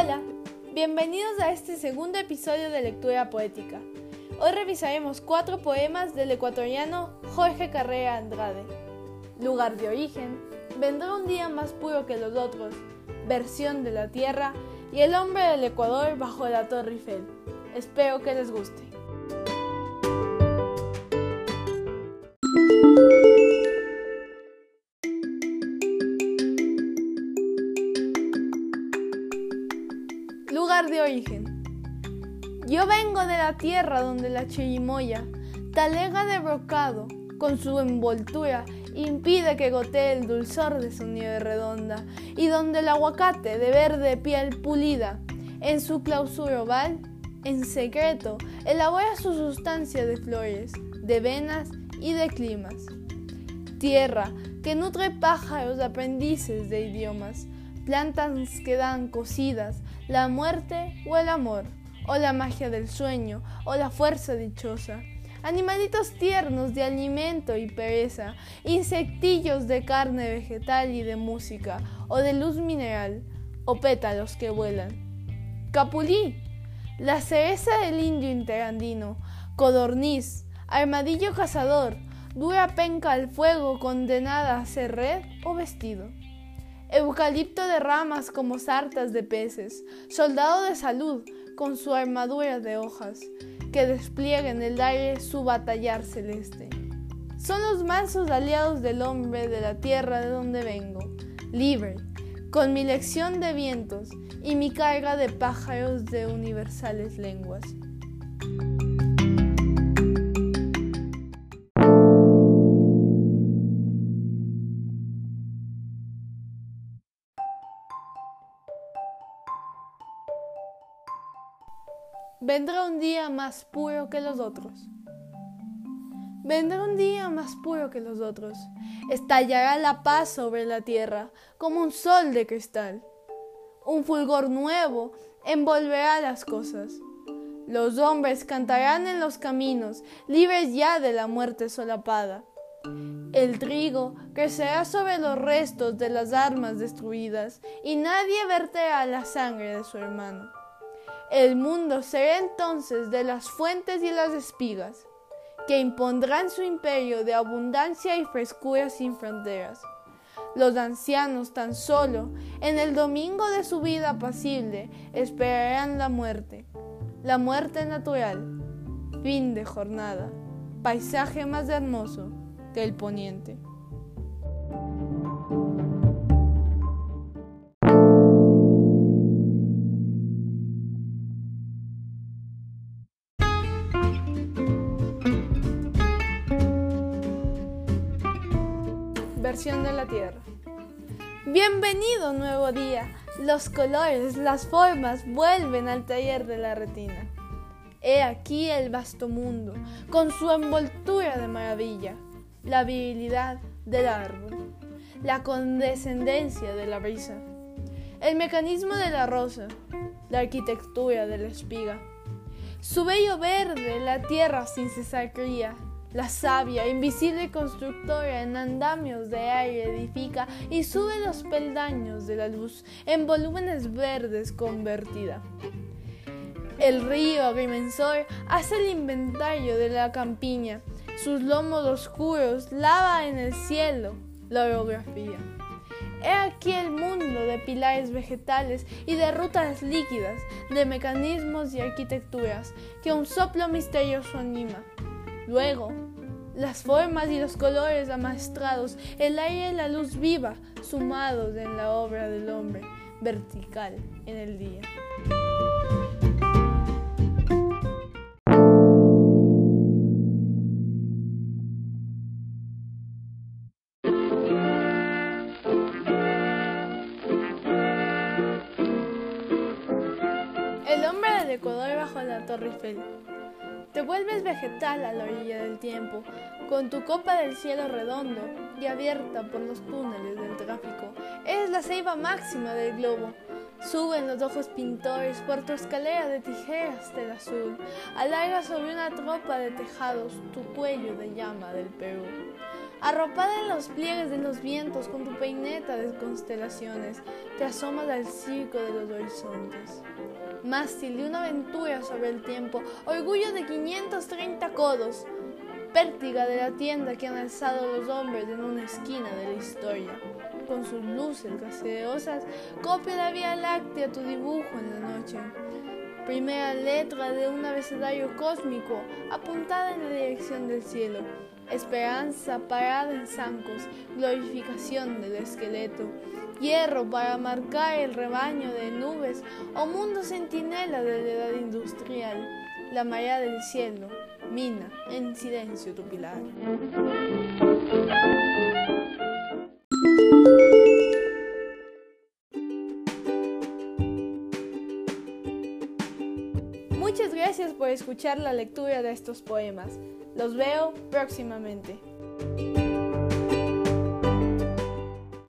Hola, bienvenidos a este segundo episodio de Lectura Poética. Hoy revisaremos cuatro poemas del ecuatoriano Jorge Carrera Andrade. Lugar de origen, vendrá un día más puro que los otros, versión de la tierra y el hombre del Ecuador bajo la Torre Eiffel. Espero que les guste. Lugar de origen. Yo vengo de la tierra donde la chirimoya, talega de brocado, con su envoltura, impide que gotee el dulzor de su nieve redonda, y donde el aguacate de verde piel pulida, en su clausura oval, en secreto, elabora su sustancia de flores, de venas y de climas. Tierra que nutre pájaros aprendices de idiomas, plantas que dan cocidas, la muerte o el amor, o la magia del sueño, o la fuerza dichosa. Animalitos tiernos de alimento y pereza, insectillos de carne vegetal y de música, o de luz mineral, o pétalos que vuelan. Capulí, la cereza del indio interandino, codorniz, armadillo cazador, dura penca al fuego condenada a ser red o vestido eucalipto de ramas como sartas de peces, soldado de salud con su armadura de hojas, que despliega en el aire su batallar celeste. Son los mansos aliados del hombre de la tierra de donde vengo, libre, con mi lección de vientos y mi carga de pájaros de universales lenguas. Vendrá un día más puro que los otros. Vendrá un día más puro que los otros. Estallará la paz sobre la tierra como un sol de cristal. Un fulgor nuevo envolverá las cosas. Los hombres cantarán en los caminos, libres ya de la muerte solapada. El trigo crecerá sobre los restos de las armas destruidas y nadie verterá la sangre de su hermano. El mundo será entonces de las fuentes y las espigas, que impondrán su imperio de abundancia y frescura sin fronteras. Los ancianos tan solo, en el domingo de su vida apacible, esperarán la muerte, la muerte natural, fin de jornada, paisaje más hermoso que el poniente. Versión de la Tierra. Bienvenido nuevo día. Los colores, las formas vuelven al taller de la retina. He aquí el vasto mundo, con su envoltura de maravilla, la virilidad del árbol, la condescendencia de la brisa, el mecanismo de la rosa, la arquitectura de la espiga. Su bello verde la tierra sin cesar cría, la sabia, invisible constructora en andamios de aire edifica y sube los peldaños de la luz en volúmenes verdes convertida. El río agrimensor hace el inventario de la campiña, sus lomos oscuros lava en el cielo la orografía. He aquí el mundo de pilares vegetales y de rutas líquidas, de mecanismos y arquitecturas que un soplo misterioso anima. Luego, las formas y los colores amaestrados, el aire y la luz viva, sumados en la obra del hombre, vertical en el día. El hombre del Ecuador bajo la Torre Eiffel. Te vuelves vegetal a la orilla del tiempo, con tu copa del cielo redondo y abierta por los túneles del tráfico. Eres la ceiba máxima del globo. Suben los ojos pintores por tu escalera de tijeras del azul. Alarga sobre una tropa de tejados tu cuello de llama del Perú. Arropada en los pliegues de los vientos con tu peineta de constelaciones, te asomas al circo de los horizontes. Mástil de una aventura sobre el tiempo, orgullo de 530 codos, pértiga de la tienda que han alzado los hombres en una esquina de la historia. Con sus luces gaseosas, copia la Vía Láctea tu dibujo en la noche. Primera letra de un abecedario cósmico apuntada en la dirección del cielo esperanza parada en zancos, glorificación del esqueleto, hierro para marcar el rebaño de nubes o mundo centinela de la edad industrial, la marea del cielo, mina en silencio tu pilar. Muchas gracias por escuchar la lectura de estos poemas. Los veo próximamente.